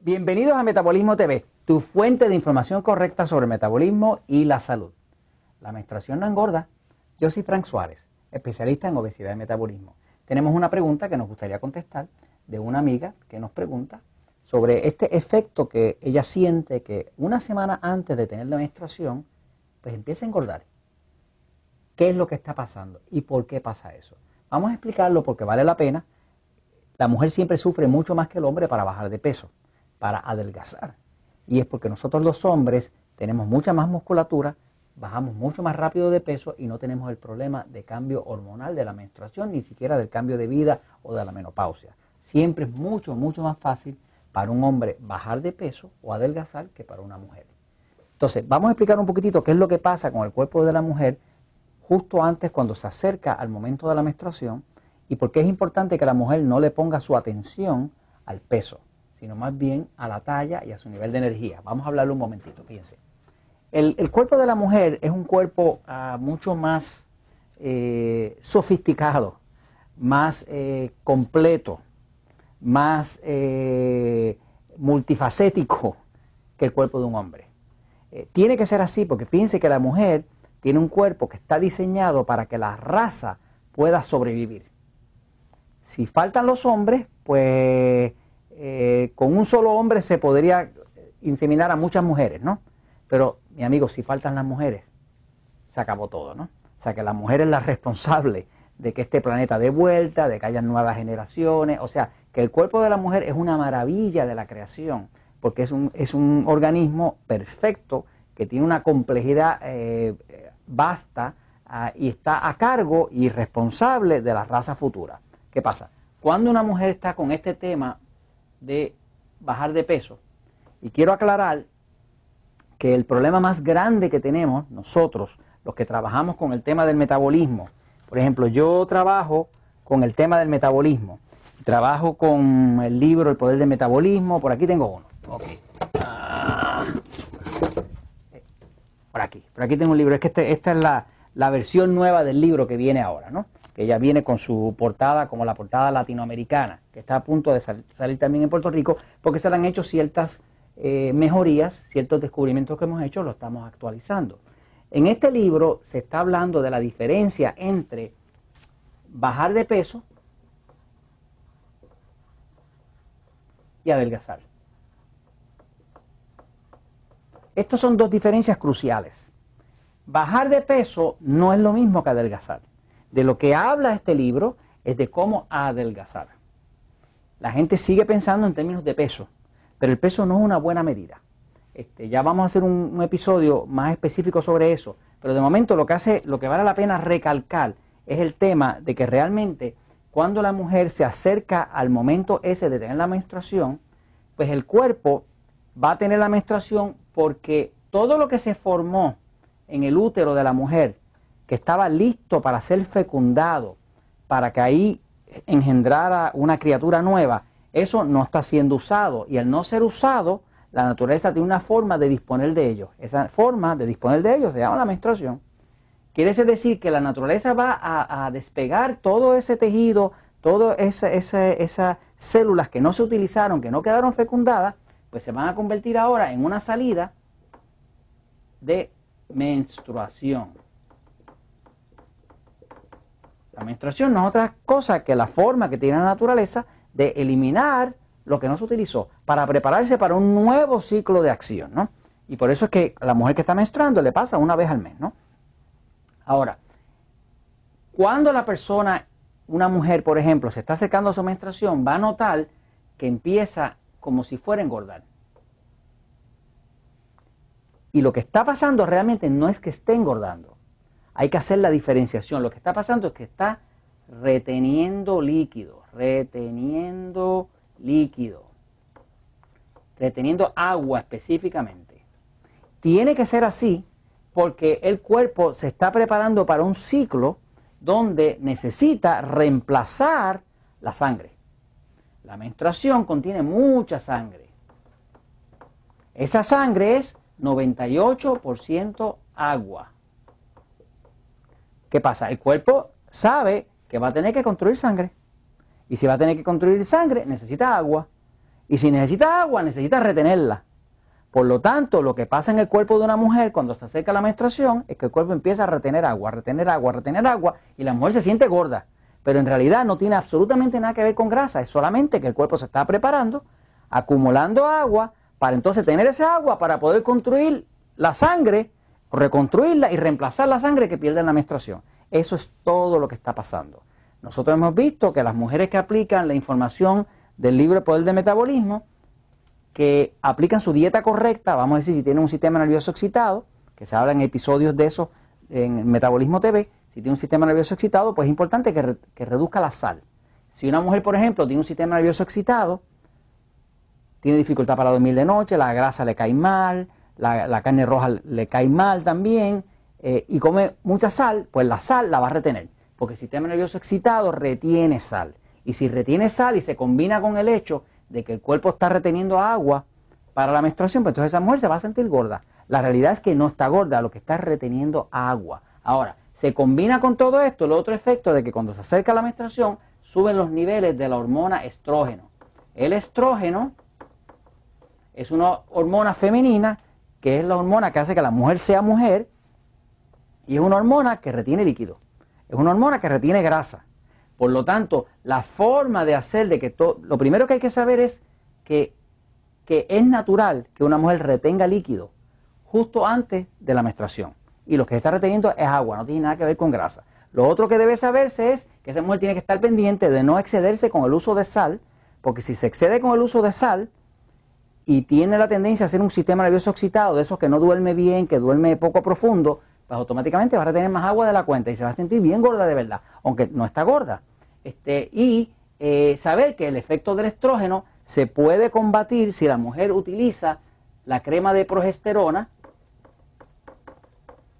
Bienvenidos a Metabolismo TV, tu fuente de información correcta sobre el metabolismo y la salud. La menstruación no engorda. Yo soy Frank Suárez, especialista en obesidad y metabolismo. Tenemos una pregunta que nos gustaría contestar de una amiga que nos pregunta sobre este efecto que ella siente que una semana antes de tener la menstruación, pues empieza a engordar. ¿Qué es lo que está pasando y por qué pasa eso? Vamos a explicarlo porque vale la pena. La mujer siempre sufre mucho más que el hombre para bajar de peso, para adelgazar. Y es porque nosotros los hombres tenemos mucha más musculatura, bajamos mucho más rápido de peso y no tenemos el problema de cambio hormonal de la menstruación, ni siquiera del cambio de vida o de la menopausia. Siempre es mucho, mucho más fácil para un hombre bajar de peso o adelgazar que para una mujer. Entonces, vamos a explicar un poquitito qué es lo que pasa con el cuerpo de la mujer justo antes cuando se acerca al momento de la menstruación y por qué es importante que la mujer no le ponga su atención al peso, sino más bien a la talla y a su nivel de energía. Vamos a hablarlo un momentito, fíjense. El, cuerpo de la mujer es un cuerpo ah, mucho más eh, sofisticado, más eh, completo, más eh, multifacético que el cuerpo de un hombre. tiene que ser así porque fíjense que la mujer tiene un cuerpo que está diseñado para que la raza pueda sobrevivir. Si faltan los hombres, pues con un solo hombre se podría inseminar a muchas mujeres, ¿no? Pero, mi amigo, si faltan las mujeres, se acabó todo, ¿no? O sea, que la mujer es la responsable de que este planeta dé vuelta, de que haya nuevas generaciones. O sea, que el cuerpo de la mujer es una maravilla de la creación, porque es un, es un organismo perfecto que tiene una complejidad eh, vasta ah, y está a cargo y responsable de la raza futura. ¿Qué pasa? Cuando una mujer está con este tema de bajar de peso, y quiero aclarar que el problema más grande que tenemos nosotros, los que trabajamos con el tema del metabolismo, por ejemplo, yo trabajo con el tema del metabolismo, trabajo con el libro El Poder del Metabolismo, por aquí tengo uno. Ah. Por aquí, por aquí tengo un libro, es que este, esta es la, la, versión nueva del libro que viene ahora, ¿no? Que ya viene con su portada como la portada latinoamericana, que está a punto de salir también en Puerto Rico, porque se le han hecho ciertas eh, mejorías, ciertos descubrimientos que hemos hecho, lo estamos actualizando. En este libro se está hablando de la diferencia entre bajar de peso y adelgazar. Estas son dos diferencias cruciales. Bajar de peso no es lo mismo que adelgazar. De lo que habla este libro es de cómo adelgazar. La gente sigue pensando en términos de peso pero el peso no es una buena medida. Este, ya vamos a hacer un, episodio más específico sobre eso, pero de momento lo que hace, lo que vale la pena recalcar es el tema de que realmente cuando la mujer se acerca al momento ese de tener la menstruación, pues el cuerpo va a tener la menstruación porque todo lo que se formó en el útero de la mujer, que estaba listo para ser fecundado, para que ahí engendrara una criatura nueva, eso no está siendo usado y al no ser usado, la naturaleza tiene una forma de disponer de ellos. Esa forma de disponer de ellos se llama la menstruación. Quiere decir que la naturaleza va a, despegar todo ese tejido, todas esas células que no se utilizaron, que no quedaron fecundadas, pues se van a convertir ahora en una salida de menstruación. La menstruación no es otra cosa que la forma que tiene la naturaleza de eliminar lo que no se utilizó para prepararse para un nuevo ciclo de acción, ¿no? Y por eso es que la mujer que está menstruando le pasa una vez al mes, ¿no? Ahora, cuando la persona, una mujer, por ejemplo, se está acercando a su menstruación, va a notar que empieza como si fuera a engordar. Y lo que está pasando realmente no es que esté engordando. Hay que hacer la diferenciación. Lo que está pasando es que está reteniendo líquido, reteniendo líquido, reteniendo agua específicamente. Tiene que ser así porque el cuerpo se está preparando para un ciclo donde necesita reemplazar la sangre. La menstruación contiene mucha sangre. Esa sangre es 98% agua. ¿Qué pasa? El cuerpo sabe que va a tener que construir sangre. Y si va a tener que construir sangre, necesita agua. Y si necesita agua, necesita retenerla. Por lo tanto, lo que pasa en el cuerpo de una mujer cuando se acerca la menstruación es que el cuerpo empieza a retener agua, retener agua, retener agua y la mujer se siente gorda. Pero en realidad no tiene absolutamente nada que ver con grasa, es solamente que el cuerpo se está preparando, acumulando agua, para entonces tener ese agua para poder construir la sangre, reconstruirla y reemplazar la sangre que pierde en la menstruación. Eso es todo lo que está pasando. Nosotros hemos visto que las mujeres que aplican la información del libro Poder del Metabolismo, que aplican su dieta correcta, vamos a decir, si tienen un sistema nervioso excitado, que se habla en episodios de eso en Metabolismo TV, si tiene un sistema nervioso excitado, pues es importante que, que reduzca la sal. Si una mujer, por ejemplo, tiene un sistema nervioso excitado, tiene dificultad para dormir de noche, la grasa le cae mal, la, carne roja le cae mal también, eh, y come mucha sal, pues la sal la va a retener, porque el sistema nervioso excitado retiene sal. Y si retiene sal y se combina con el hecho de que el cuerpo está reteniendo agua para la menstruación, pues entonces esa mujer se va a sentir gorda. La realidad es que no está gorda, lo que está es reteniendo agua. Ahora, se combina con todo esto el otro efecto de que cuando se acerca la menstruación suben los niveles de la hormona estrógeno. El estrógeno es una hormona femenina que es la hormona que hace que la mujer sea mujer y es una hormona que retiene líquido. Es una hormona que retiene grasa. Por lo tanto, la forma de hacer de que todo... Lo primero que hay que saber es que, que es natural que una mujer retenga líquido justo antes de la menstruación. Y lo que está reteniendo es agua, no tiene nada que ver con grasa. Lo otro que debe saberse es que esa mujer tiene que estar pendiente de no excederse con el uso de sal, porque si se excede con el uso de sal y tiene la tendencia a hacer un sistema nervioso excitado, de esos que no duerme bien, que duerme poco profundo, pues automáticamente va a retener más agua de la cuenta y se va a sentir bien gorda de verdad, aunque no está gorda. Este, y eh, saber que el efecto del estrógeno se puede combatir si la mujer utiliza la crema de progesterona.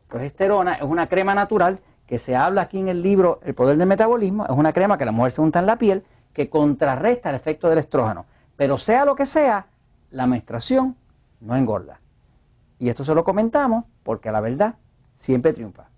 Progesterona es una crema natural que se habla aquí en el libro El poder del metabolismo, es una crema que la mujer se unta en la piel que contrarresta el efecto del estrógeno. Pero sea lo que sea, la menstruación no engorda. Y esto se lo comentamos porque la verdad siempre triunfa.